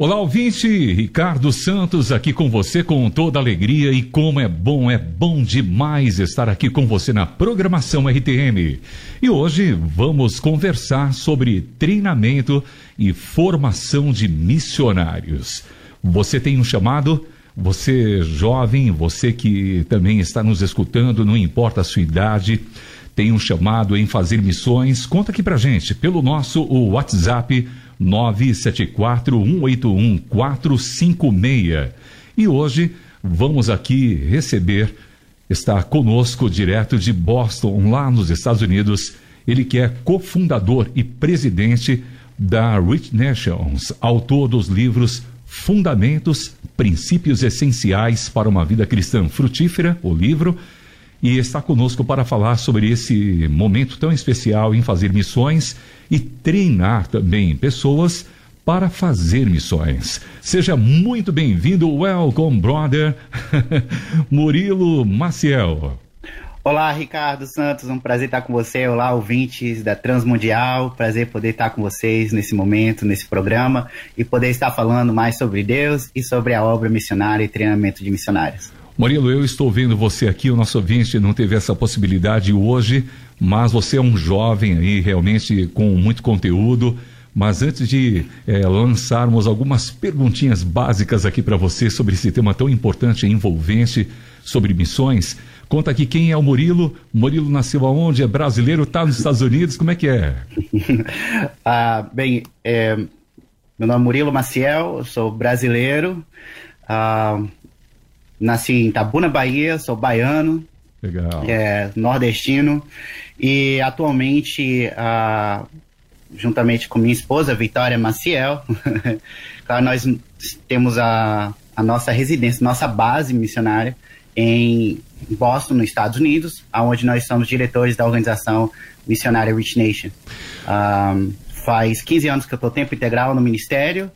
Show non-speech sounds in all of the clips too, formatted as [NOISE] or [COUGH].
Olá, ouvinte! Ricardo Santos aqui com você com toda alegria e como é bom, é bom demais estar aqui com você na programação RTM. E hoje vamos conversar sobre treinamento e formação de missionários. Você tem um chamado? Você jovem, você que também está nos escutando, não importa a sua idade, tem um chamado em fazer missões? Conta aqui pra gente pelo nosso WhatsApp 974-181-456. E hoje vamos aqui receber, está conosco direto de Boston, lá nos Estados Unidos, ele que é cofundador e presidente da Rich Nations, autor dos livros Fundamentos, Princípios Essenciais para uma Vida Cristã Frutífera, o livro, e está conosco para falar sobre esse momento tão especial em fazer missões e treinar também pessoas para fazer missões. Seja muito bem-vindo, welcome, brother, [LAUGHS] Murilo Maciel. Olá, Ricardo Santos, um prazer estar com você. Olá, ouvintes da Transmundial. Prazer poder estar com vocês nesse momento, nesse programa e poder estar falando mais sobre Deus e sobre a obra missionária e treinamento de missionários. Murilo, eu estou vendo você aqui, o nosso ouvinte não teve essa possibilidade hoje, mas você é um jovem aí, realmente com muito conteúdo. Mas antes de é, lançarmos algumas perguntinhas básicas aqui para você sobre esse tema tão importante e envolvente sobre missões, conta aqui quem é o Murilo. Murilo nasceu aonde? É brasileiro? Está nos Estados Unidos? Como é que é? [LAUGHS] ah, bem, é, meu nome é Murilo Maciel, sou brasileiro. Ah, Nasci em Tabuna, Bahia, sou baiano. Legal. É, nordestino. E atualmente, juntamente com minha esposa, Vitória Maciel, [LAUGHS] nós temos a, a nossa residência, nossa base missionária em Boston, nos Estados Unidos, onde nós somos diretores da organização missionária Rich Nation. Um, faz 15 anos que eu estou tempo integral no ministério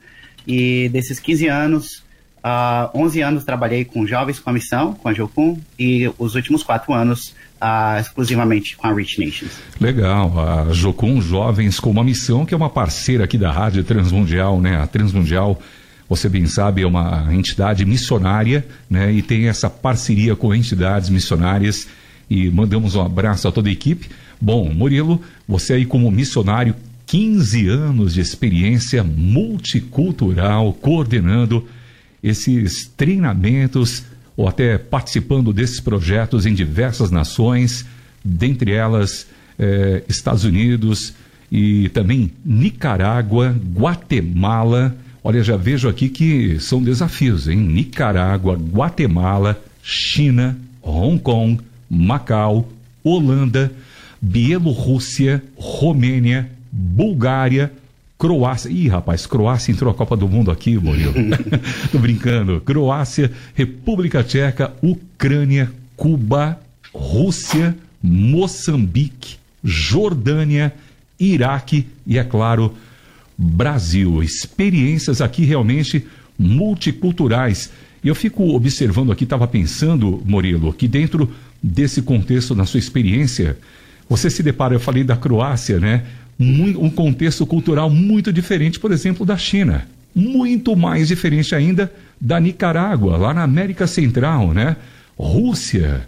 e desses 15 anos uh, 11 anos trabalhei com jovens com a missão, com a Jocum, e os últimos quatro anos uh, exclusivamente com a Rich Nations. Legal, a Jocum Jovens com uma missão, que é uma parceira aqui da Rádio Transmundial, né? A Transmundial, você bem sabe, é uma entidade missionária, né? E tem essa parceria com entidades missionárias, e mandamos um abraço a toda a equipe. Bom, Murilo, você aí como missionário, 15 anos de experiência multicultural, coordenando esses treinamentos ou até participando desses projetos em diversas nações, dentre elas eh, Estados Unidos e também Nicarágua, Guatemala. Olha, já vejo aqui que são desafios, hein? Nicarágua, Guatemala, China, Hong Kong, Macau, Holanda, Bielorrússia, Romênia, Bulgária, Croácia. Ih, rapaz, Croácia entrou a Copa do Mundo aqui, Murilo. [LAUGHS] Tô brincando. Croácia, República Tcheca, Ucrânia, Cuba, Rússia, Moçambique, Jordânia, Iraque e, é claro, Brasil. Experiências aqui realmente multiculturais. E eu fico observando aqui, estava pensando, Murilo, que dentro desse contexto, na sua experiência, você se depara, eu falei da Croácia, né? Um contexto cultural muito diferente, por exemplo, da China. Muito mais diferente ainda da Nicarágua, lá na América Central, né? Rússia.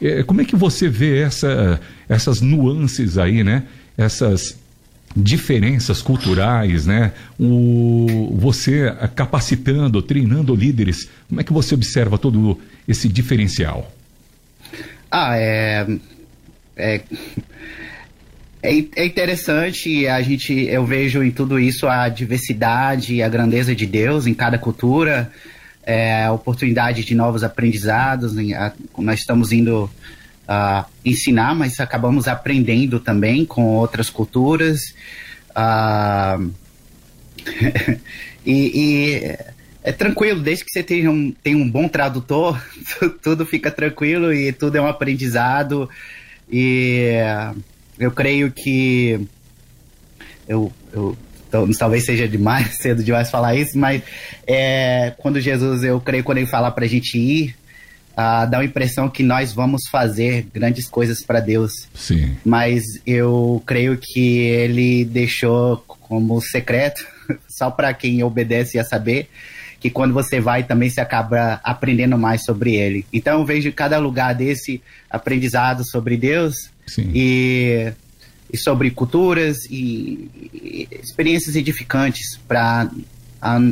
É, como é que você vê essa, essas nuances aí, né? Essas diferenças culturais, né? O, você capacitando, treinando líderes, como é que você observa todo esse diferencial? Ah, é, é é, é interessante, a gente, eu vejo em tudo isso a diversidade e a grandeza de Deus em cada cultura, é, a oportunidade de novos aprendizados. Nós estamos indo uh, ensinar, mas acabamos aprendendo também com outras culturas. Uh, [LAUGHS] e, e, é tranquilo, desde que você tenha um, tenha um bom tradutor, [LAUGHS] tudo fica tranquilo e tudo é um aprendizado. E. Uh, eu creio que eu, eu talvez seja demais, [LAUGHS] cedo demais falar isso, mas é, quando Jesus, eu creio, quando ele fala para a gente ir, uh, dá a impressão que nós vamos fazer grandes coisas para Deus. Sim. Mas eu creio que ele deixou como secreto [LAUGHS] só para quem obedece a saber que quando você vai também se acaba aprendendo mais sobre ele. Então eu vejo cada lugar desse aprendizado sobre Deus e, e, sobre culturas e, e experiências edificantes para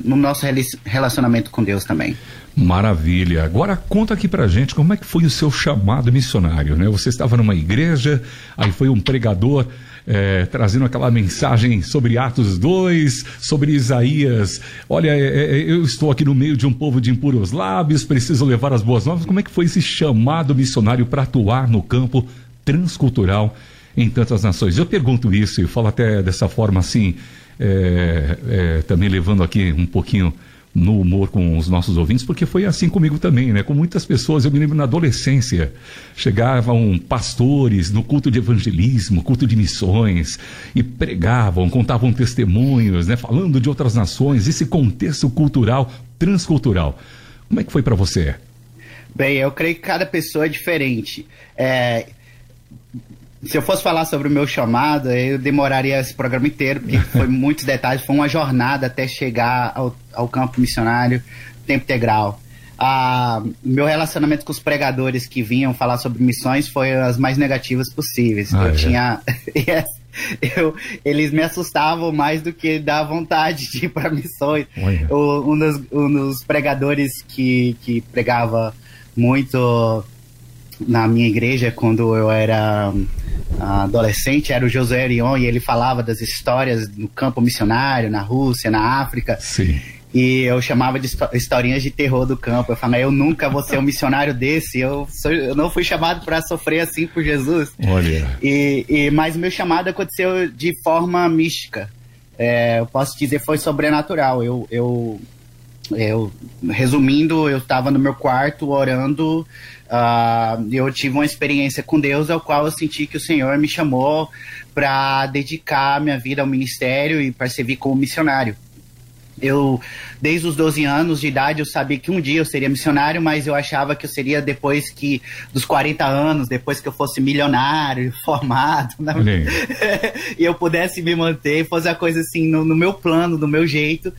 no nosso relacionamento com Deus também. Maravilha. Agora conta aqui pra gente como é que foi o seu chamado missionário, né? Você estava numa igreja, aí foi um pregador é, trazendo aquela mensagem sobre Atos 2, sobre Isaías. Olha, é, é, eu estou aqui no meio de um povo de impuros lábios, preciso levar as boas novas. Como é que foi esse chamado missionário para atuar no campo transcultural em tantas nações? Eu pergunto isso e falo até dessa forma assim, é, é, também levando aqui um pouquinho no humor com os nossos ouvintes, porque foi assim comigo também, né? Com muitas pessoas, eu me lembro na adolescência, chegavam pastores no culto de evangelismo, culto de missões, e pregavam, contavam testemunhos, né? Falando de outras nações, esse contexto cultural, transcultural. Como é que foi para você? Bem, eu creio que cada pessoa é diferente. É, se eu fosse falar sobre o meu chamado, eu demoraria esse programa inteiro, porque [LAUGHS] foi muitos detalhes, foi uma jornada até chegar ao, ao campo missionário, tempo integral. Ah, meu relacionamento com os pregadores que vinham falar sobre missões foi as mais negativas possíveis. Ah, eu é. tinha. [LAUGHS] eu, eles me assustavam mais do que dar vontade de ir para missões. O, um, dos, um dos pregadores que, que pregava muito na minha igreja quando eu era adolescente era o José Arion e ele falava das histórias no campo missionário, na Rússia, na África. Sim. E eu chamava de historinhas de terror do campo. Eu falava, eu nunca vou ser um missionário desse. Eu, sou, eu não fui chamado para sofrer assim por Jesus. Olha. E, e, mas o meu chamado aconteceu de forma mística. É, eu posso dizer foi sobrenatural. Eu, eu, eu resumindo, eu estava no meu quarto orando Uh, eu tive uma experiência com Deus, ao qual eu senti que o Senhor me chamou para dedicar minha vida ao ministério e para servir como missionário. Eu, desde os 12 anos de idade, eu sabia que um dia eu seria missionário, mas eu achava que eu seria depois que dos 40 anos, depois que eu fosse milionário, [LAUGHS] formado, né? [LAUGHS] e eu pudesse me manter, fazer a coisa assim no, no meu plano, do meu jeito.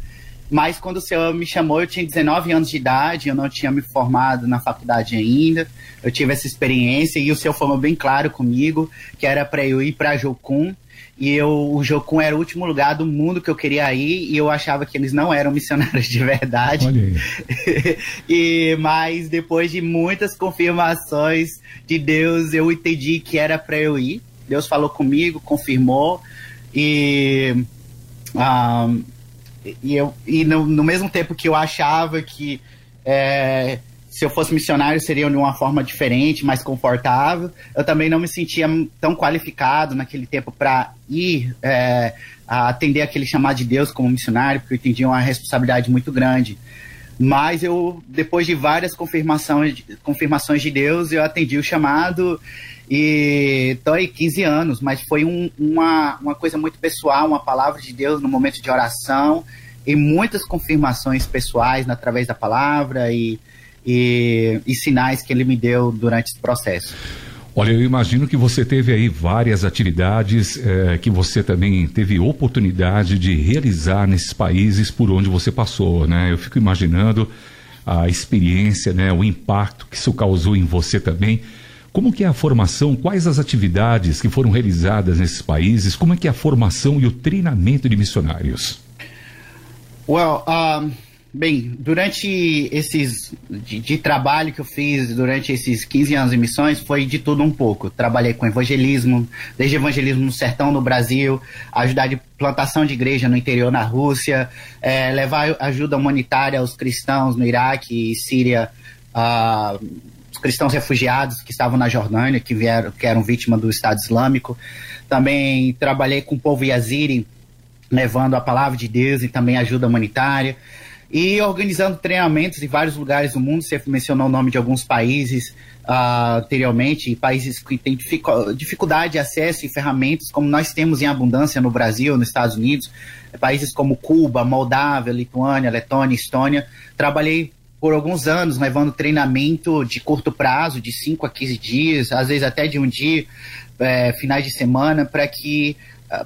Mas quando o senhor me chamou, eu tinha 19 anos de idade, eu não tinha me formado na faculdade ainda. Eu tive essa experiência e o senhor falou bem claro comigo que era para eu ir para Jocum. E eu, o Jocum era o último lugar do mundo que eu queria ir e eu achava que eles não eram missionários de verdade. Olha aí. [LAUGHS] e mas depois de muitas confirmações de Deus, eu entendi que era para eu ir. Deus falou comigo, confirmou e um, ah, e, eu, e no, no mesmo tempo que eu achava que é, se eu fosse missionário seria de uma forma diferente, mais confortável, eu também não me sentia tão qualificado naquele tempo para ir é, atender aquele chamado de Deus como missionário, porque eu entendia uma responsabilidade muito grande. Mas eu, depois de várias confirmações, confirmações de Deus, eu atendi o chamado e tô aí 15 anos, mas foi um, uma, uma coisa muito pessoal, uma palavra de Deus no momento de oração e muitas confirmações pessoais através da palavra e, e, e sinais que ele me deu durante esse processo. Olha, eu imagino que você teve aí várias atividades eh, que você também teve oportunidade de realizar nesses países por onde você passou, né? Eu fico imaginando a experiência, né, o impacto que isso causou em você também. Como que é a formação, quais as atividades que foram realizadas nesses países, como é que é a formação e o treinamento de missionários? Well, um, bem, durante esses de, de, trabalho que eu fiz durante esses 15 anos de missões foi de tudo um pouco. Trabalhei com evangelismo, desde evangelismo no sertão no Brasil, ajudar de plantação de igreja no interior na Rússia, é, levar ajuda humanitária aos cristãos no Iraque e Síria. Uh, cristãos refugiados que estavam na Jordânia, que, vieram, que eram vítimas do Estado Islâmico. Também trabalhei com o povo Yaziri, levando a palavra de Deus e também ajuda humanitária. E organizando treinamentos em vários lugares do mundo. Você mencionou o nome de alguns países uh, anteriormente, países que têm dificuldade de acesso e ferramentas, como nós temos em abundância no Brasil, nos Estados Unidos, países como Cuba, Moldávia, Lituânia, Letônia, Estônia. Trabalhei por alguns anos, levando treinamento de curto prazo, de 5 a 15 dias, às vezes até de um dia, é, finais de semana, para que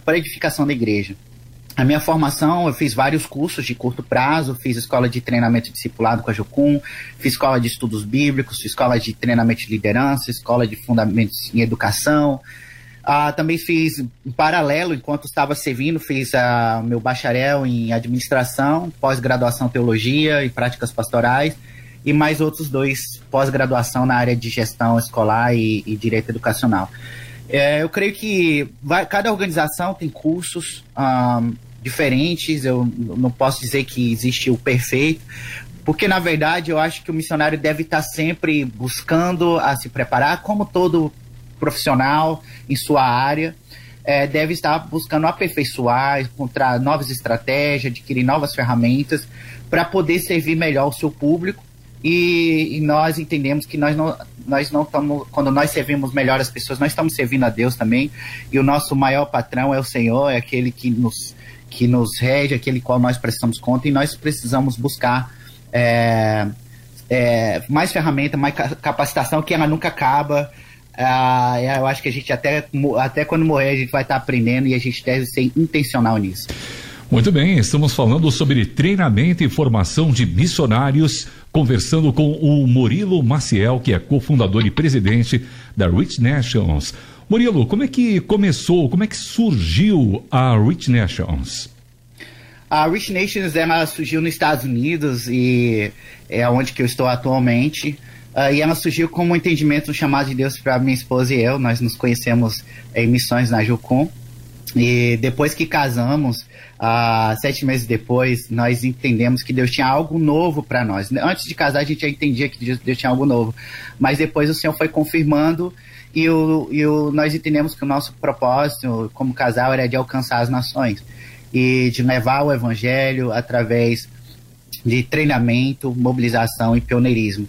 para edificação da igreja. A minha formação, eu fiz vários cursos de curto prazo, fiz escola de treinamento discipulado com a Jocum, fiz escola de estudos bíblicos, fiz escola de treinamento de liderança, escola de fundamentos em educação. Ah, também fiz em paralelo, enquanto estava servindo, fiz ah, meu bacharel em administração, pós-graduação teologia e práticas pastorais, e mais outros dois pós-graduação na área de gestão escolar e, e direito educacional. É, eu creio que vai, cada organização tem cursos. Ah, diferentes, eu não posso dizer que existe o perfeito, porque na verdade eu acho que o missionário deve estar sempre buscando a se preparar, como todo profissional em sua área, é, deve estar buscando aperfeiçoar, encontrar novas estratégias, adquirir novas ferramentas para poder servir melhor o seu público. E, e, nós entendemos que nós não, nós não estamos, quando nós servimos melhor as pessoas, nós estamos servindo a Deus também. E o nosso maior patrão é o Senhor, é aquele que nos que nos rege, aquele qual nós prestamos conta, e nós precisamos buscar é, é, mais ferramenta, mais capacitação, que ela nunca acaba. Ah, eu acho que a gente até, até quando morrer a gente vai estar aprendendo e a gente deve ser intencional nisso. Muito bem, estamos falando sobre treinamento e formação de missionários, conversando com o Murilo Maciel, que é cofundador e presidente da Rich Nations. Murilo, como é que começou, como é que surgiu a Rich Nations? A Rich Nations ela surgiu nos Estados Unidos e é onde que eu estou atualmente. Uh, e ela surgiu como um entendimento, chamado de Deus para minha esposa e eu. Nós nos conhecemos em missões na Jucum. E depois que casamos, uh, sete meses depois, nós entendemos que Deus tinha algo novo para nós. Antes de casar, a gente já entendia que Deus tinha algo novo. Mas depois o Senhor foi confirmando e, o, e o, nós entendemos que o nosso propósito como casal era de alcançar as nações e de levar o evangelho através de treinamento, mobilização e pioneirismo.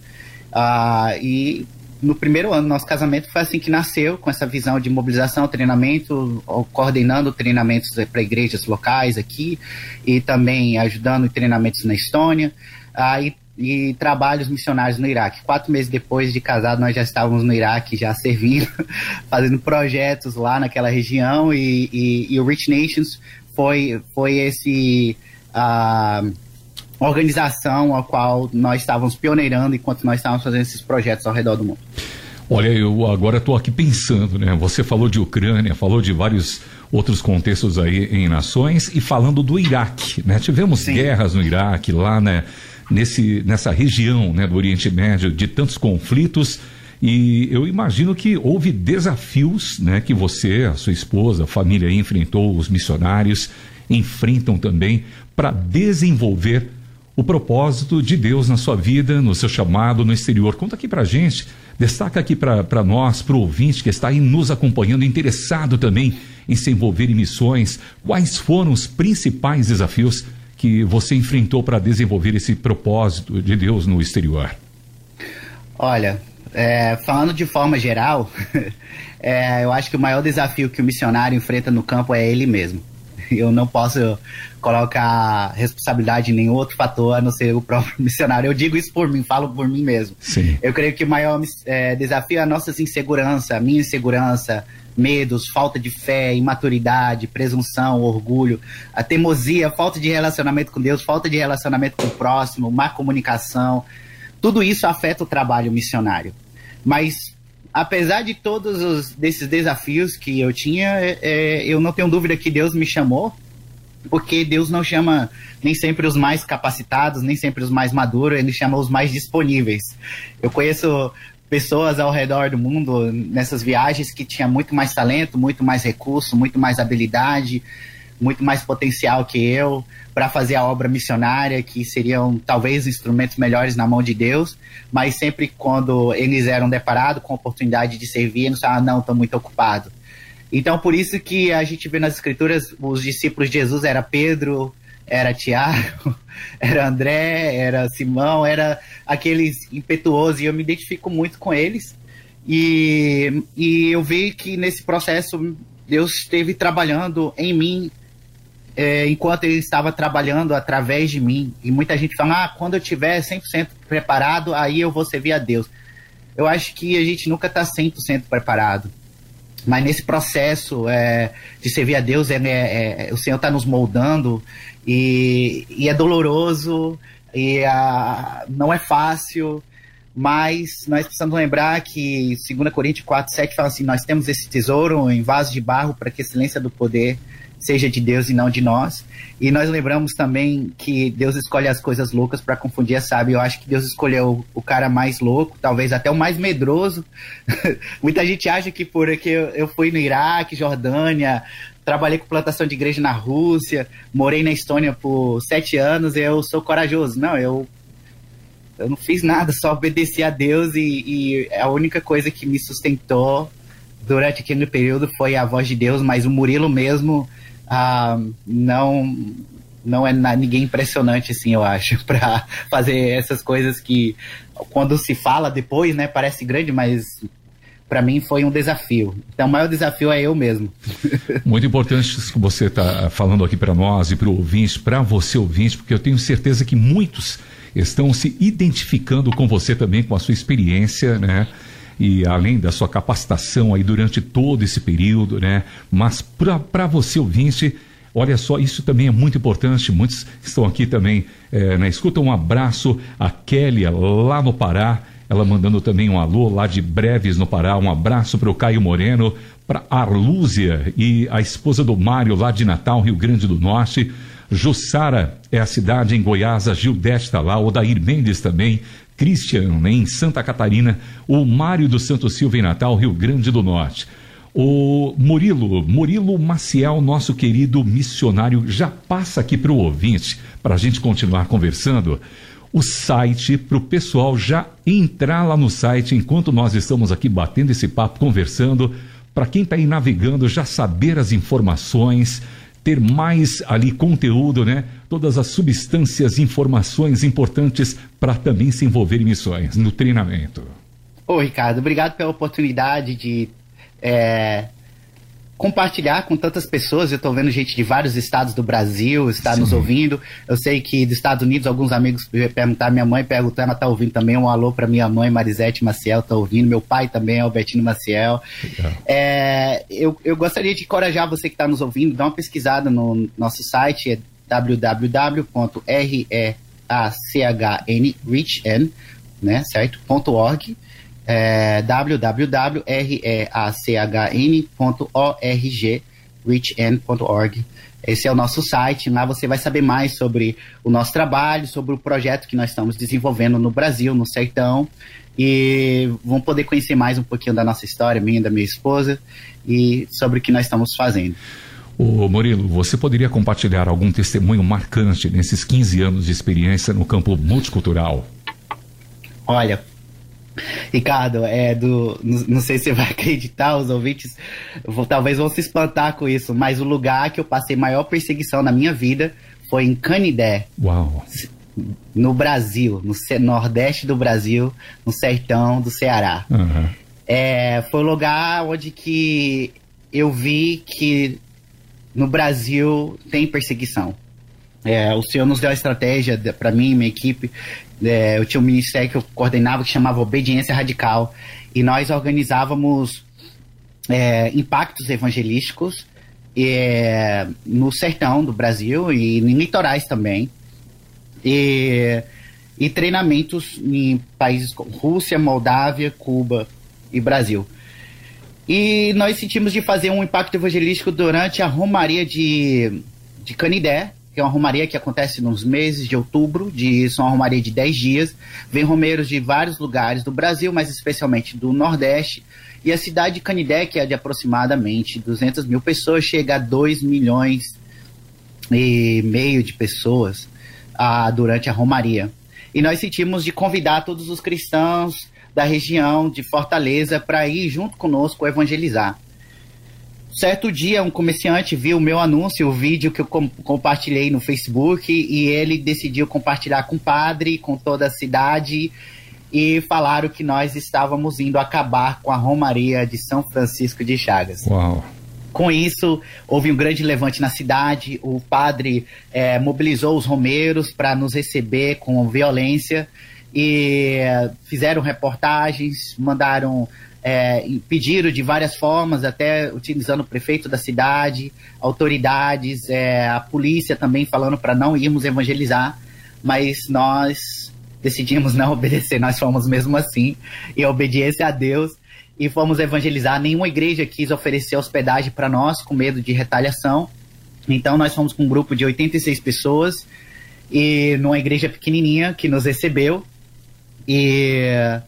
Ah, e no primeiro ano do nosso casamento foi assim que nasceu, com essa visão de mobilização, treinamento, coordenando treinamentos para igrejas locais aqui e também ajudando em treinamentos na Estônia. Ah, e trabalhos missionários no Iraque. Quatro meses depois de casado, nós já estávamos no Iraque, já servindo, [LAUGHS] fazendo projetos lá naquela região e, e, e o Rich Nations foi, foi esse uh, organização a qual nós estávamos pioneirando enquanto nós estávamos fazendo esses projetos ao redor do mundo. Olha, eu agora estou aqui pensando, né? Você falou de Ucrânia, falou de vários outros contextos aí em nações e falando do Iraque, né? Tivemos Sim. guerras no Iraque, lá, né? Nesse, nessa região né, do Oriente Médio de tantos conflitos. E eu imagino que houve desafios né, que você, a sua esposa, a família enfrentou, os missionários enfrentam também para desenvolver o propósito de Deus na sua vida, no seu chamado no exterior. Conta aqui para gente, destaca aqui para nós, para o ouvinte que está aí nos acompanhando, interessado também em se envolver em missões, quais foram os principais desafios que você enfrentou para desenvolver esse propósito de Deus no exterior? Olha, é, falando de forma geral, [LAUGHS] é, eu acho que o maior desafio que o missionário enfrenta no campo é ele mesmo. Eu não posso colocar responsabilidade em nenhum outro fator a não ser o próprio [LAUGHS] missionário. Eu digo isso por mim, falo por mim mesmo. Sim. Eu creio que o maior é, desafio é a nossa insegurança, a minha insegurança, medos, falta de fé, imaturidade, presunção, orgulho, a teimosia, falta de relacionamento com Deus, falta de relacionamento com o próximo, má comunicação. Tudo isso afeta o trabalho missionário. Mas apesar de todos os, desses desafios que eu tinha, é, é, eu não tenho dúvida que Deus me chamou, porque Deus não chama nem sempre os mais capacitados, nem sempre os mais maduros, ele chama os mais disponíveis. Eu conheço pessoas ao redor do mundo nessas viagens que tinha muito mais talento, muito mais recurso, muito mais habilidade, muito mais potencial que eu para fazer a obra missionária, que seriam talvez instrumentos melhores na mão de Deus, mas sempre quando eles eram deparados com a oportunidade de servir, eles falavam, ah, não, estou muito ocupado. Então, por isso que a gente vê nas escrituras, os discípulos de Jesus era Pedro, era Tiago, [LAUGHS] era André, era Simão, era aqueles impetuosos, e eu me identifico muito com eles. E, e eu vi que nesse processo Deus esteve trabalhando em mim é, enquanto ele estava trabalhando através de mim. E muita gente fala: ah, quando eu estiver 100% preparado, aí eu vou servir a Deus. Eu acho que a gente nunca está 100% preparado. mas nesse processo é, de servir a Deus, é, é, é o Senhor está nos moldando e, e, é doloroso e a, não é fácil, mas nós precisamos lembrar que 2 Coríntios 4, 7 fala assim: Nós temos esse tesouro em vaso de barro para que a excelência do poder seja de Deus e não de nós. E nós lembramos também que Deus escolhe as coisas loucas para confundir a sábia. Eu acho que Deus escolheu o cara mais louco, talvez até o mais medroso. [LAUGHS] Muita gente acha que porque eu fui no Iraque, Jordânia, trabalhei com plantação de igreja na Rússia, morei na Estônia por sete anos, eu sou corajoso. Não, eu eu não fiz nada, só obedeci a Deus e, e a única coisa que me sustentou durante aquele período foi a voz de Deus, mas o Murilo mesmo ah, não não é ninguém impressionante assim, eu acho, [LAUGHS] para fazer essas coisas que quando se fala depois, né, parece grande, mas para mim foi um desafio. Então, o maior desafio é eu mesmo. [LAUGHS] Muito importante isso que você está falando aqui para nós e para o ouvinte, para você ouvinte, porque eu tenho certeza que muitos estão se identificando com você também, com a sua experiência, né? e além da sua capacitação aí durante todo esse período, né? Mas para você ouvinte, olha só, isso também é muito importante. Muitos estão aqui também é, na escuta. Um abraço a Kélia lá no Pará. Ela mandando também um alô lá de Breves no Pará. Um abraço para o Caio Moreno, para Arlúzia e a esposa do Mário lá de Natal, Rio Grande do Norte. Jussara é a cidade em Goiás, a Gildete está lá, o Dair Mendes também, Christian, em Santa Catarina, o Mário do Santo Silva em Natal, Rio Grande do Norte. O Murilo, Murilo Maciel, nosso querido missionário, já passa aqui para o ouvinte, para a gente continuar conversando, o site para o pessoal já entrar lá no site enquanto nós estamos aqui batendo esse papo, conversando, para quem está aí navegando já saber as informações, ter mais ali conteúdo, né? Todas as substâncias, informações importantes para também se envolver em missões, no treinamento. Ô, Ricardo, obrigado pela oportunidade de é, compartilhar com tantas pessoas. Eu estou vendo gente de vários estados do Brasil está nos ouvindo. Eu sei que dos Estados Unidos alguns amigos perguntaram, minha mãe perguntou, ela está ouvindo também. Um alô para minha mãe, Marisete Maciel, está ouvindo. Meu pai também, Albertino Maciel. É, eu, eu gostaria de encorajar você que está nos ouvindo, dá uma pesquisada no nosso site, é né, certo? .org é, www.reachn.org, reachn.org. Esse é o nosso site. Lá você vai saber mais sobre o nosso trabalho, sobre o projeto que nós estamos desenvolvendo no Brasil, no Sertão. E vão poder conhecer mais um pouquinho da nossa história, minha e da minha esposa, e sobre o que nós estamos fazendo. Ô Murilo, você poderia compartilhar algum testemunho marcante nesses 15 anos de experiência no campo multicultural? Olha, Ricardo, é do. Não sei se você vai [LAUGHS] acreditar, os ouvintes vou, talvez vão se espantar com isso, mas o lugar que eu passei maior perseguição na minha vida foi em Canidé. Uau! No Brasil, no nordeste do Brasil, no sertão do Ceará. Uhum. É, foi o lugar onde que eu vi que no Brasil tem perseguição. É, o Senhor nos deu a estratégia para mim e minha equipe. É, eu tinha um ministério que eu coordenava que chamava Obediência Radical. E nós organizávamos é, impactos evangelísticos é, no sertão do Brasil e em litorais também. E, e treinamentos em países como Rússia, Moldávia, Cuba e Brasil. E nós sentimos de fazer um impacto evangelístico durante a Romaria de, de Canidé, que é uma romaria que acontece nos meses de outubro, de, são uma romaria de 10 dias. Vem romeiros de vários lugares do Brasil, mas especialmente do Nordeste. E a cidade de Canidé, que é de aproximadamente 200 mil pessoas, chega a 2 milhões e meio de pessoas ah, durante a romaria. E nós sentimos de convidar todos os cristãos da região de Fortaleza para ir junto conosco evangelizar. Certo dia, um comerciante viu o meu anúncio, o vídeo que eu com compartilhei no Facebook, e ele decidiu compartilhar com o padre, com toda a cidade, e falaram que nós estávamos indo acabar com a Romaria de São Francisco de Chagas. Uau! Com isso, houve um grande levante na cidade. O padre é, mobilizou os romeiros para nos receber com violência e fizeram reportagens, mandaram é, pediram de várias formas, até utilizando o prefeito da cidade, autoridades, é, a polícia também falando para não irmos evangelizar, mas nós decidimos [LAUGHS] não obedecer, nós fomos mesmo assim, e a obediência a Deus, e fomos evangelizar. Nenhuma igreja quis oferecer hospedagem para nós, com medo de retaliação, então nós fomos com um grupo de 86 pessoas, e numa igreja pequenininha que nos recebeu, e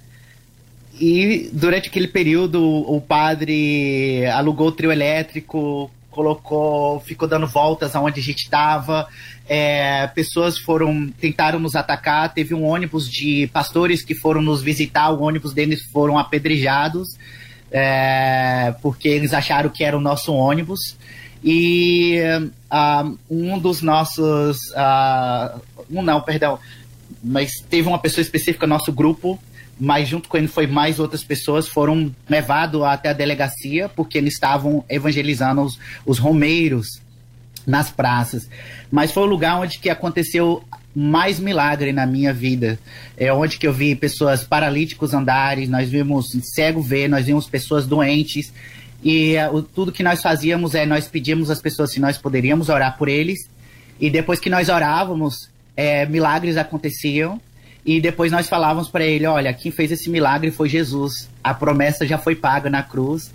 e durante aquele período o padre alugou o trio elétrico, colocou, ficou dando voltas aonde a gente estava. É, pessoas foram tentaram nos atacar. Teve um ônibus de pastores que foram nos visitar. O ônibus deles foram apedrejados é, porque eles acharam que era o nosso ônibus. E uh, um dos nossos, uh, um não, perdão, mas teve uma pessoa específica no nosso grupo mas junto com ele foi mais outras pessoas, foram levados até a delegacia, porque eles estavam evangelizando os, os romeiros nas praças. Mas foi o lugar onde que aconteceu mais milagre na minha vida. É onde que eu vi pessoas paralíticos andarem, nós vimos cego ver, nós vimos pessoas doentes. E uh, tudo que nós fazíamos é nós pedíamos às pessoas se nós poderíamos orar por eles. E depois que nós orávamos, é, milagres aconteciam. E depois nós falávamos para ele: olha, quem fez esse milagre foi Jesus. A promessa já foi paga na cruz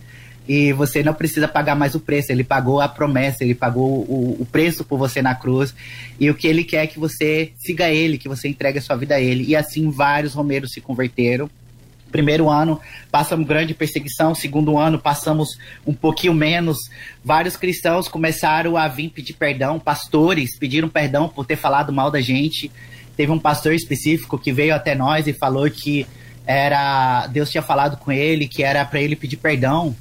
e você não precisa pagar mais o preço. Ele pagou a promessa, ele pagou o, o, preço por você na cruz. E o que ele quer é que você siga ele, que você entregue a sua vida a ele. E assim vários romeiros se converteram. Primeiro ano passamos grande perseguição, segundo ano passamos um pouquinho menos. Vários cristãos começaram a vir pedir perdão, pastores pediram perdão por ter falado mal da gente teve um pastor específico que veio até nós e falou que era Deus tinha falado com ele que era para ele pedir perdão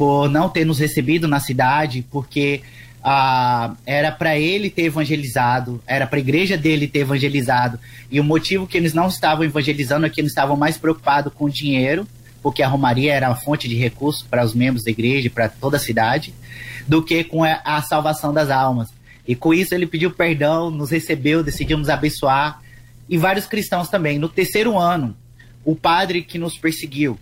por não ter nos recebido na cidade, porque ah, era para ele ter evangelizado, era para a igreja dele ter evangelizado. E o motivo que eles não estavam evangelizando é que eles estavam mais preocupados com o dinheiro, porque a Romaria era a fonte de recursos para os membros da igreja, para toda a cidade, do que com a, a salvação das almas. E com isso ele pediu perdão, nos recebeu, decidiu nos abençoar. E vários cristãos também. No terceiro ano, o padre que nos perseguiu,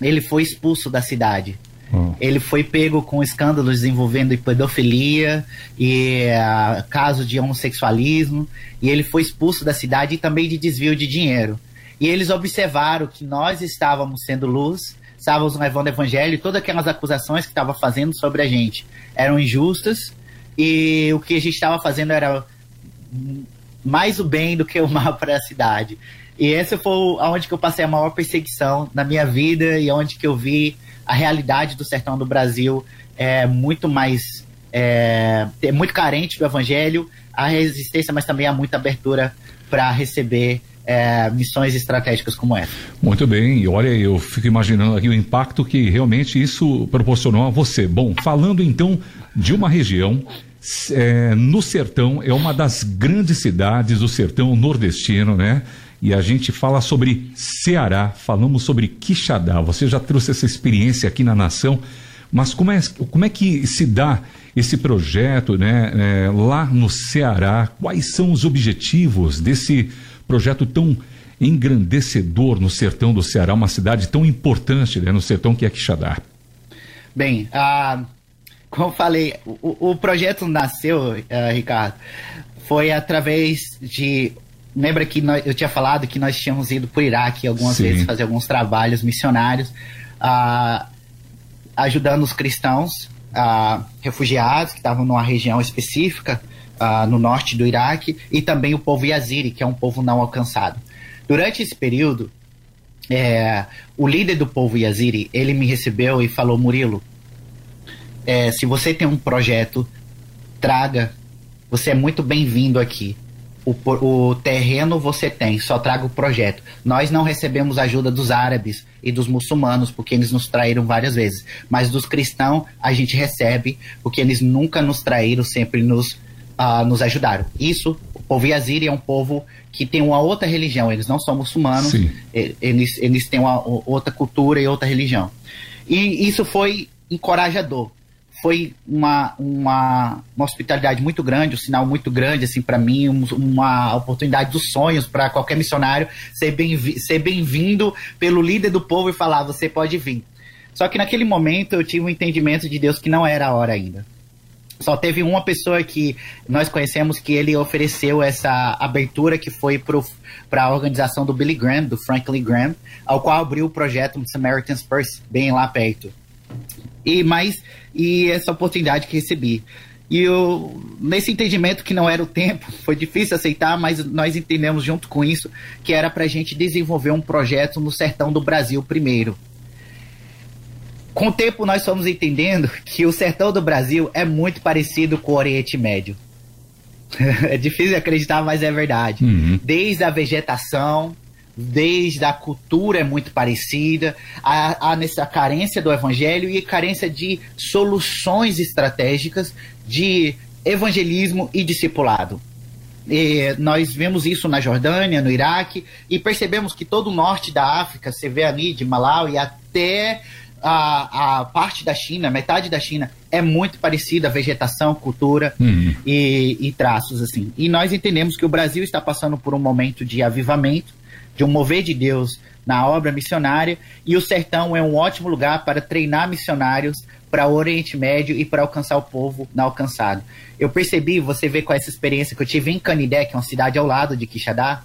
ele foi expulso da cidade. Oh. Ele foi pego com escândalos envolvendo pedofilia e uh, caso de homossexualismo. E ele foi expulso da cidade e também de desvio de dinheiro. E eles observaram que nós estávamos sendo luz, estávamos levando o evangelho e todas aquelas acusações que estavam fazendo sobre a gente eram injustas e o que a gente estava fazendo era mais o bem do que o mal para a cidade. E esse foi onde que eu passei a maior perseguição na minha vida e onde que eu vi a realidade do sertão do Brasil é muito mais é, é muito carente do evangelho, a resistência, mas também há muita abertura para receber é, missões estratégicas como essa. Muito bem, e olha, eu fico imaginando aqui o impacto que realmente isso proporcionou a você. Bom, falando então de uma região é, no sertão, é uma das grandes cidades do sertão nordestino, né? E a gente fala sobre Ceará, falamos sobre Quixadá. Você já trouxe essa experiência aqui na nação, mas como é, como é que se dá esse projeto né, é, lá no Ceará? Quais são os objetivos desse projeto tão engrandecedor no sertão do Ceará, uma cidade tão importante né, no sertão que é Quixadá? Bem, uh, como eu falei, o, o projeto nasceu, uh, Ricardo, foi através de. Lembra que nós, eu tinha falado que nós tínhamos ido para o Iraque algumas Sim. vezes fazer alguns trabalhos missionários, uh, ajudando os cristãos uh, refugiados que estavam numa região específica uh, no norte do Iraque e também o povo Yaziri, que é um povo não alcançado. Durante esse período, é, o líder do povo Yaziri, ele me recebeu e falou, Murilo, é, se você tem um projeto, traga. Você é muito bem-vindo aqui. O, o, terreno você tem, só traga o projeto. Nós não recebemos ajuda dos árabes e dos muçulmanos, porque eles nos traíram várias vezes. Mas dos cristãos a gente recebe, porque eles nunca nos traíram, sempre nos, uh, nos ajudaram. Isso, o povo Yaziri é um povo que tem uma outra religião, eles não são muçulmanos, eles, eles têm uma outra cultura e outra religião. E isso foi encorajador foi uma, uma, uma, hospitalidade muito grande, um sinal muito grande assim para mim, um, uma oportunidade dos sonhos para qualquer missionário ser bem ser bem-vindo pelo líder do povo e falar você pode vir. Só que naquele momento eu tive um entendimento de Deus que não era a hora ainda. Só teve uma pessoa que nós conhecemos que ele ofereceu essa abertura que foi para a organização do Billy Graham, do Franklin Graham, ao qual abriu o projeto Samaritan's Purse, bem lá perto. E mais e essa oportunidade que recebi. E eu, nesse entendimento que não era o tempo, [LAUGHS] foi difícil aceitar, mas nós entendemos junto com isso que era para a gente desenvolver um projeto no sertão do Brasil primeiro. Com o tempo, nós fomos entendendo que o sertão do Brasil é muito parecido com o Oriente Médio. [LAUGHS] é difícil acreditar, mas é verdade. Uhum. Desde a vegetação, desde a cultura é muito parecida, há, há nessa carência do evangelho e carência de soluções estratégicas de evangelismo e discipulado. E nós vemos isso na Jordânia, no Iraque, e percebemos que todo o norte da África, você vê ali de Malawi até a, a parte da China, metade da China, é muito parecida a vegetação, cultura uhum. e, e traços assim. E nós entendemos que o Brasil está passando por um momento de avivamento, de um mover de Deus na obra missionária, e o sertão é um ótimo lugar para treinar missionários para o Oriente Médio e para alcançar o povo na alcançado. Eu percebi, você vê com essa experiência que eu tive em Canidé, que é uma cidade ao lado de Quixadá,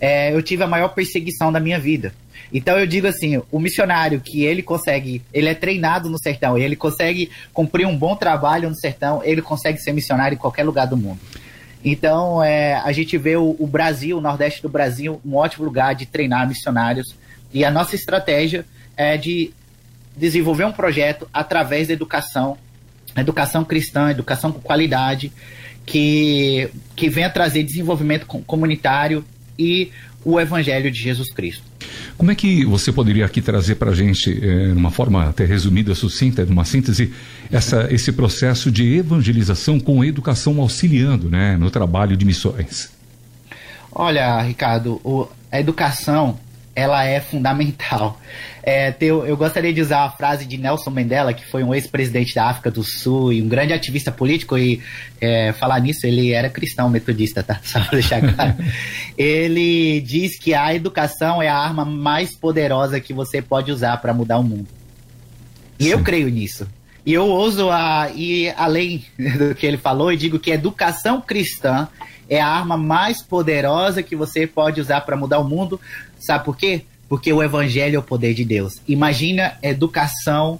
é, eu tive a maior perseguição da minha vida. Então eu digo assim, o missionário que ele consegue, ele é treinado no sertão, ele consegue cumprir um bom trabalho no sertão, ele consegue ser missionário em qualquer lugar do mundo. Então, é, a gente vê o, o, Brasil, o Nordeste do Brasil, um ótimo lugar de treinar missionários. E a nossa estratégia é de desenvolver um projeto através da educação, educação cristã, educação com qualidade, que, que venha trazer desenvolvimento comunitário e o Evangelho de Jesus Cristo. Como é que você poderia aqui trazer para a gente, é, uma forma até resumida, sucinta, numa síntese, essa, esse processo de evangelização com a educação auxiliando né, no trabalho de missões? Olha, Ricardo, o, a educação ela é fundamental. [LAUGHS] É, teu, eu gostaria de usar a frase de Nelson Mandela, que foi um ex-presidente da África do Sul e um grande ativista político, e é, falar nisso, ele era cristão metodista, tá? [LAUGHS] Só pra deixar claro. [LAUGHS] ele diz que a educação é a arma mais poderosa que você pode usar para mudar o mundo. E Sim. eu creio nisso. E eu ouso a, ir além do que ele falou e digo que a educação cristã é a arma mais poderosa que você pode usar para mudar o mundo. Sabe por quê? Porque o evangelho é o poder de Deus. Imagina educação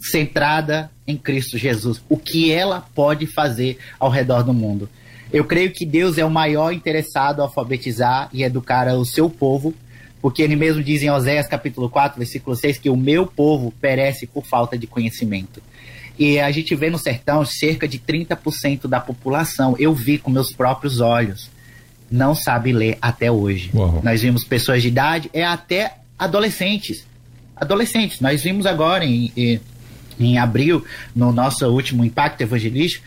centrada em Cristo Jesus. O que ela pode fazer ao redor do mundo. Eu creio que Deus é o maior interessado a alfabetizar e educar o seu povo, porque ele mesmo diz em Oséias capítulo 4, versículo 6, que o meu povo perece por falta de conhecimento. E a gente vê no sertão cerca de 30% da população, eu vi com meus próprios olhos, não sabe ler até hoje. Uau. Nós vimos pessoas de idade, é até adolescentes. Adolescentes. Nós vimos agora em, em, em abril, no nosso último impacto evangelístico,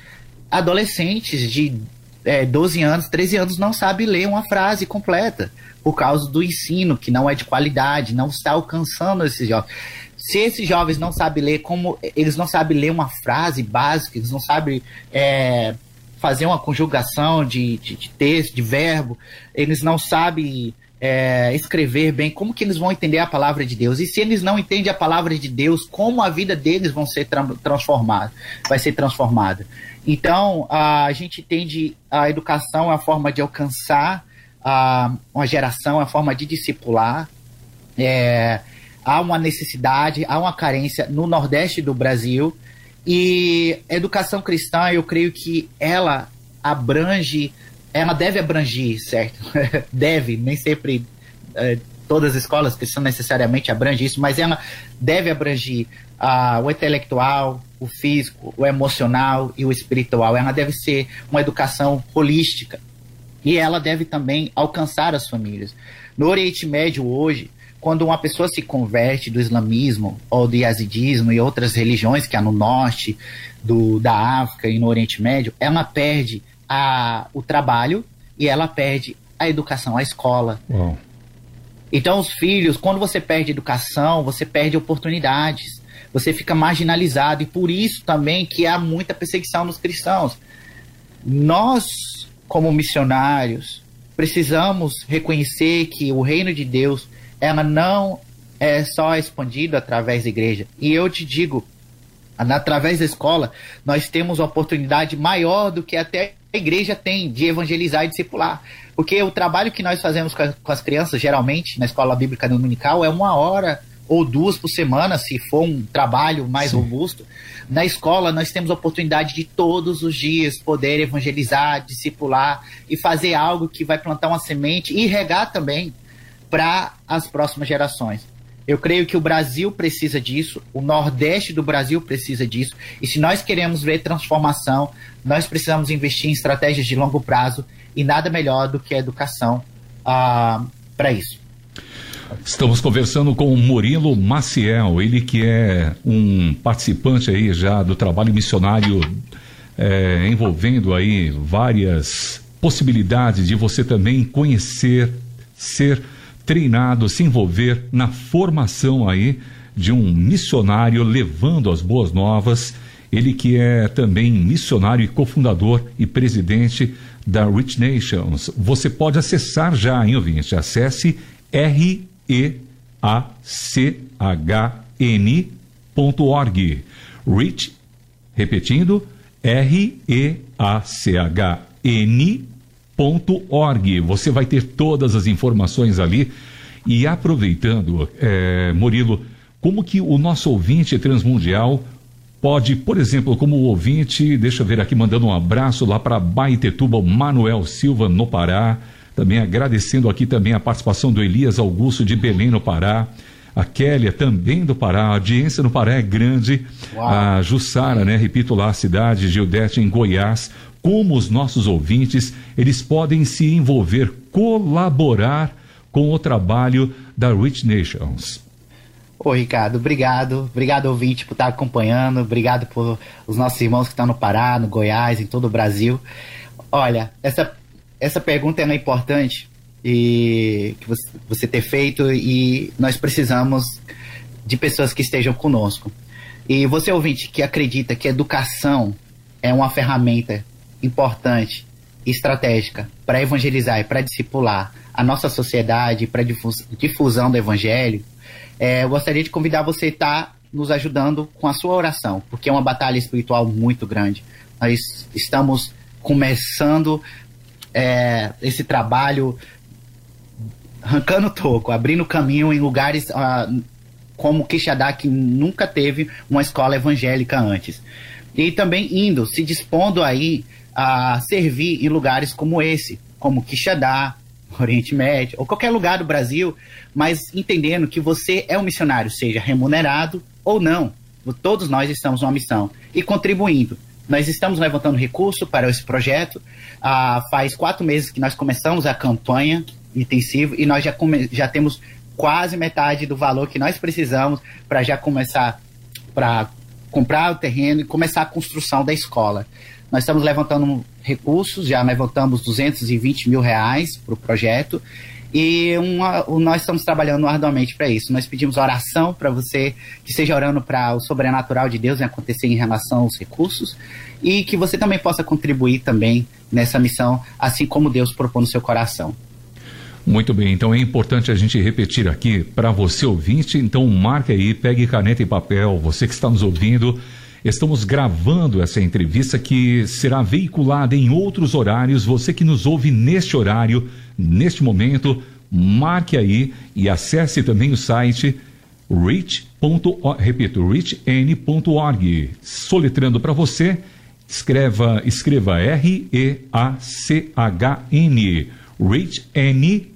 adolescentes de é, 12 anos, 13 anos não sabem ler uma frase completa por causa do ensino que não é de qualidade, não está alcançando esses jovens se esses jovens não sabem ler, como eles não sabem ler uma frase básica, eles não sabem é, fazer uma conjugação de, de, de, texto, de verbo, eles não sabem é, escrever bem, como que eles vão entender a palavra de Deus? E se eles não entendem a palavra de Deus, como a vida deles vão ser tra transformada, vai ser transformada? Então, a gente entende a educação é a forma de alcançar a, uma geração, é a forma de discipular, é, há uma necessidade, há uma carência no Nordeste do Brasil. E educação cristã, eu creio que ela abrange, ela deve abranger, certo? [LAUGHS] deve, nem sempre é, todas as escolas cristãs necessariamente abrangem isso, mas ela deve abranger ah, o intelectual, o físico, o emocional e o espiritual. Ela deve ser uma educação holística. E ela deve também alcançar as famílias. No Oriente Médio hoje, quando uma pessoa se converte do islamismo ou do yazidismo e outras religiões que há no norte do, da África e no Oriente Médio, ela perde a, o trabalho e ela perde a educação, a escola. Uau. Então, os filhos, quando você perde educação, você perde oportunidades, você fica marginalizado, e por isso também que há muita perseguição nos cristãos. Nós, como missionários, precisamos reconhecer que o reino de Deus ela não é só expandido através da igreja. E eu te digo, através da escola, nós temos uma oportunidade maior do que até a igreja tem de evangelizar e discipular. Porque o trabalho que nós fazemos com, com as crianças, geralmente, na escola bíblica dominical, é uma hora ou duas por semana, se for um trabalho mais Sim. robusto. Na escola, nós temos a oportunidade de todos os dias poder evangelizar, discipular e fazer algo que vai plantar uma semente e regar também para as próximas gerações. Eu creio que o Brasil precisa disso, o Nordeste do Brasil precisa disso, e se nós queremos ver transformação, nós precisamos investir em estratégias de longo prazo e nada melhor do que a educação ah, para isso. Estamos conversando com o Murilo Maciel, ele que é um participante aí já do trabalho missionário é, envolvendo aí várias possibilidades de você também conhecer, ser treinado, se envolver na formação aí de um missionário levando as boas novas. Ele que é também missionário e cofundador e presidente da Rich Nations. Você pode acessar já, hein, ouvinte? Acesse R-E-A-C-H-N.org. Rich, repetindo, R-E-A-C-H-N org. Você vai ter todas as informações ali. E aproveitando, é, Murilo, como que o nosso ouvinte transmundial pode, por exemplo, como o ouvinte, deixa eu ver aqui, mandando um abraço lá para Baitetuba, o Manuel Silva, no Pará. Também agradecendo aqui também a participação do Elias Augusto de Belém, no Pará. A Kélia também do Pará, a audiência no Pará é grande. Uau. A Jussara, né? Repito lá, a cidade de Gildete, em Goiás como os nossos ouvintes eles podem se envolver, colaborar com o trabalho da Rich Nations. Ô Ricardo, obrigado. Obrigado, ouvinte, por estar acompanhando. Obrigado por os nossos irmãos que estão no Pará, no Goiás, em todo o Brasil. Olha, essa, essa pergunta é importante e que você, você ter feito e nós precisamos de pessoas que estejam conosco. E você, ouvinte, que acredita que educação é uma ferramenta importante e estratégica para evangelizar e para discipular a nossa sociedade, para difusão do evangelho, é, eu gostaria de convidar você a estar tá nos ajudando com a sua oração, porque é uma batalha espiritual muito grande. Nós estamos começando é, esse trabalho arrancando toco, abrindo caminho em lugares uh, como Quixadá, que nunca teve uma escola evangélica antes. E também indo, se dispondo aí a servir em lugares como esse, como Quixadá, Oriente Médio, ou qualquer lugar do Brasil, mas entendendo que você é um missionário, seja remunerado ou não. Todos nós estamos numa missão e contribuindo. Nós estamos levantando recurso para esse projeto. Ah, faz quatro meses que nós começamos a campanha intensiva e nós já, já temos quase metade do valor que nós precisamos para já começar para comprar o terreno e começar a construção da escola. Nós estamos levantando recursos, já levantamos 220 mil reais para o projeto e uma, nós estamos trabalhando arduamente para isso. Nós pedimos oração para você que esteja orando para o sobrenatural de Deus acontecer em relação aos recursos e que você também possa contribuir também nessa missão, assim como Deus propõe no seu coração. Muito bem, então é importante a gente repetir aqui para você ouvinte, então marque aí, pegue caneta e papel, você que está nos ouvindo, Estamos gravando essa entrevista que será veiculada em outros horários. Você que nos ouve neste horário, neste momento, marque aí e acesse também o site rich.org, repito, richn.org. Soletrando para você, escreva, escreva R-E-A-C-H-N, richn.org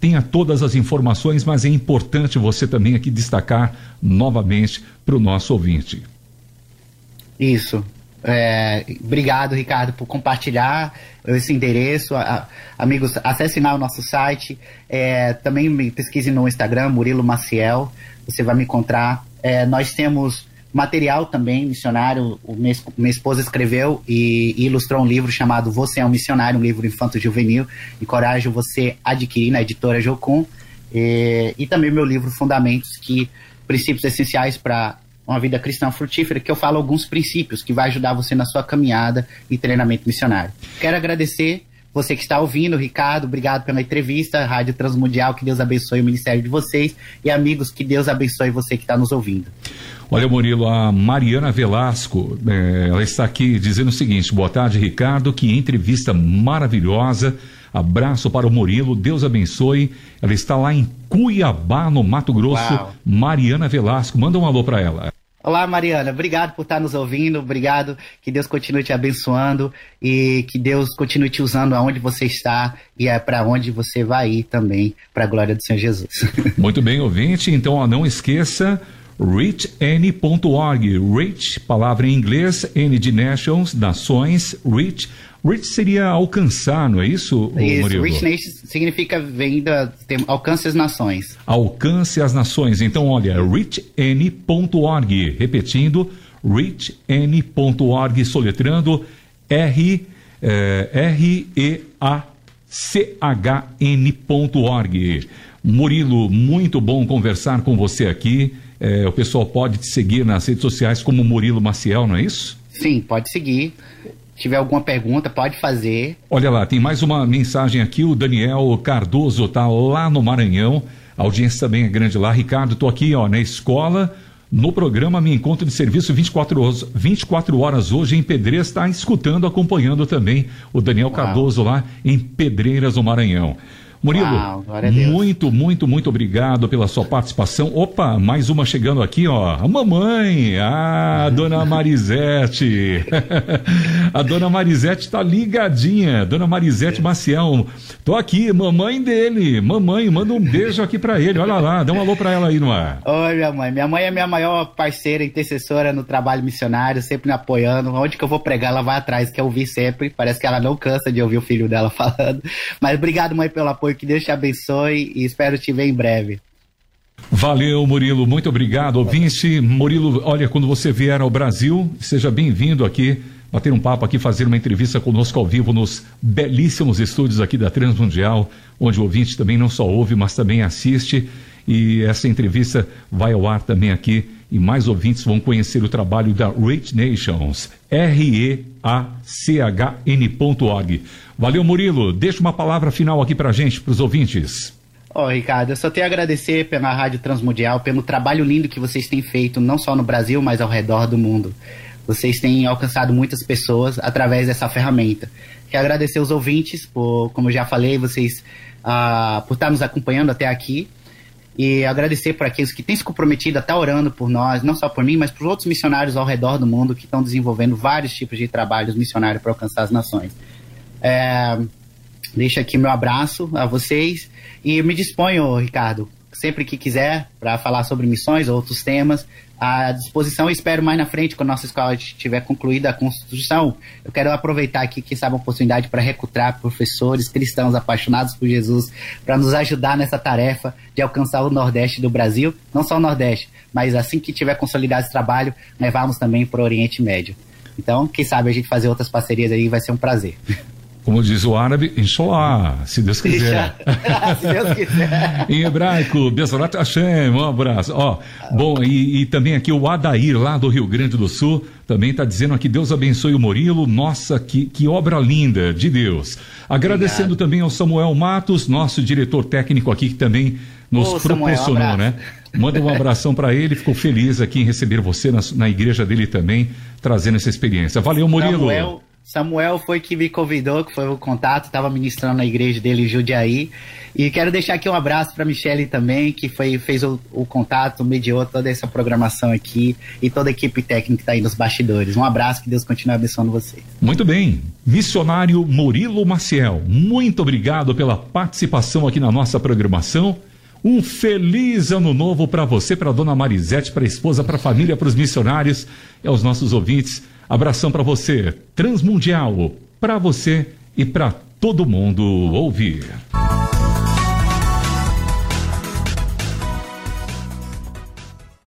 tenha todas as informações, mas é importante você também aqui destacar novamente para o nosso ouvinte. Isso. É, obrigado, Ricardo, por compartilhar esse endereço. A, amigos, acessem lá o nosso site. É, também me pesquise no Instagram, Murilo Maciel. Você vai me encontrar. É, nós temos material também, missionário. O minha, esposa escreveu e, e, ilustrou um livro chamado Você é um Missionário, um livro infanto-juvenil. Encorajo você a adquirir na editora Jocum. E, e também meu livro Fundamentos, que princípios essenciais para uma vida cristã frutífera, que eu falo alguns princípios que vai ajudar você na sua caminhada e treinamento missionário. Quero agradecer Você que está ouvindo, Ricardo, obrigado pela entrevista. Rádio Transmundial, que Deus abençoe o ministério de vocês. E amigos, que Deus abençoe você que está nos ouvindo. Olha, Murilo, a Mariana Velasco, é, ela está aqui dizendo o seguinte: boa tarde, Ricardo, que entrevista maravilhosa. Abraço para o Murilo, Deus abençoe. Ela está lá em Cuiabá, no Mato Grosso. Uau. Mariana Velasco, manda um alô para ela. Olá, Mariana. Obrigado por estar nos ouvindo. Obrigado. Que Deus continue te abençoando e que Deus continue te usando aonde você está e é para onde você vai ir também, para a glória do Senhor Jesus. [LAUGHS] Muito bem, ouvinte. Então, ó, não esqueça reachn.org. Reach, palavra em inglês, N de nations, nações, reach. Reach seria alcançar, não é isso, isso Murilo? Reach Nations significa vem da alcance as nações. Alcance as nações. Então, olha, reachn.org. Repetindo, reachn.org, soletrando R, eh, R E A C H N.org. Murilo, muito bom conversar com você aqui. É, o pessoal pode te seguir nas redes sociais como Murilo Maciel, não é isso? Sim, pode seguir. Se tiver alguma pergunta, pode fazer. Olha lá, tem mais uma mensagem aqui. O Daniel Cardoso está lá no Maranhão. A audiência também é grande lá. Ricardo, estou aqui ó, na escola. No programa Me Encontro de Serviço 24 horas, 24 horas hoje em Pedreiras, está escutando, acompanhando também o Daniel Uau. Cardoso lá em Pedreiras, no Maranhão. Murilo, Uau, muito, muito, muito obrigado pela sua participação. Opa, mais uma chegando aqui, ó. A mamãe, a [LAUGHS] dona Marisete. [LAUGHS] a dona Marisete está ligadinha. Dona Marisete Maciel. Tô aqui, mamãe dele. Mamãe, manda um beijo aqui para ele. Olha lá, dá um alô para ela aí no ar. Oi, minha mãe. Minha mãe é minha maior parceira, intercessora no trabalho missionário, sempre me apoiando. Onde que eu vou pregar, ela vai atrás, quer ouvir sempre. Parece que ela não cansa de ouvir o filho dela [LAUGHS] falando. Mas obrigado, mãe, pelo apoio que Deus te abençoe e espero te ver em breve. Valeu, Murilo. Muito obrigado, ouvinte. Murilo, olha, quando você vier ao Brasil, seja bem-vindo aqui, bater um papo aqui, fazer uma entrevista conosco ao vivo nos belíssimos estúdios aqui da Transmundial, onde o ouvinte também não só ouve, mas também assiste. E essa entrevista vai ao ar também aqui e mais ouvintes vão conhecer o trabalho da Rate Nations, R-E-A-C-H-N.org. Valeu, Murilo. Deixa uma palavra final aqui para gente, para os ouvintes. Ó, oh, Ricardo, eu só tenho a agradecer pela Rádio Transmundial, pelo trabalho lindo que vocês têm feito, não só no Brasil, mas ao redor do mundo. Vocês têm alcançado muitas pessoas através dessa ferramenta. Quero agradecer os ouvintes, por, como eu já falei, vocês uh, por estar nos acompanhando até aqui e agradecer por aqueles que têm se comprometido a estar orando por nós, não só por mim, mas por outros missionários ao redor do mundo que estão desenvolvendo vários tipos de trabalhos missionários para alcançar as nações. É, deixo aqui meu abraço a vocês e me disponho, Ricardo, sempre que quiser, para falar sobre missões ou outros temas, à disposição. Espero mais na frente, quando a nossa escola tiver concluída a construção, eu quero aproveitar aqui, que sabe, a oportunidade para recrutar professores cristãos apaixonados por Jesus, para nos ajudar nessa tarefa de alcançar o Nordeste do Brasil, não só o Nordeste, mas assim que tiver consolidado esse trabalho, levarmos também para o Oriente Médio. Então, quem sabe a gente fazer outras parcerias aí vai ser um prazer. [LAUGHS] Como diz o árabe, Inshallah, se Deus quiser. [LAUGHS] se Deus quiser. [LAUGHS] em hebraico, Besorat Hashem, um abraço. Ó, bom, e, e, também aqui o Adair, lá do Rio Grande do Sul, também está dizendo aqui, Deus abençoe o Murilo, nossa, que, que obra linda de Deus. Agradecendo Obrigado. também ao Samuel Matos, nosso diretor técnico aqui, que também nos Ô, proporcionou, Samuel, um né? Manda um abração para ele, ficou feliz aqui em receber você na, na igreja dele também, trazendo essa experiência. Valeu, Murilo. Samuel Samuel foi que me convidou, que foi o contato, estava ministrando na igreja dele em Judiaí. E quero deixar aqui um abraço para Michele também, que foi, fez o, o, contato, mediou toda essa programação aqui e toda a equipe técnica que está aí nos bastidores. Um abraço, que Deus continue abençoando vocês. Muito bem. Missionário Murilo Maciel, muito obrigado pela participação aqui na nossa programação. Um feliz ano novo para você, para dona Marisete, para a esposa, para a família, para os missionários e aos nossos ouvintes. Abração para você, Transmundial, para você e para todo mundo ouvir.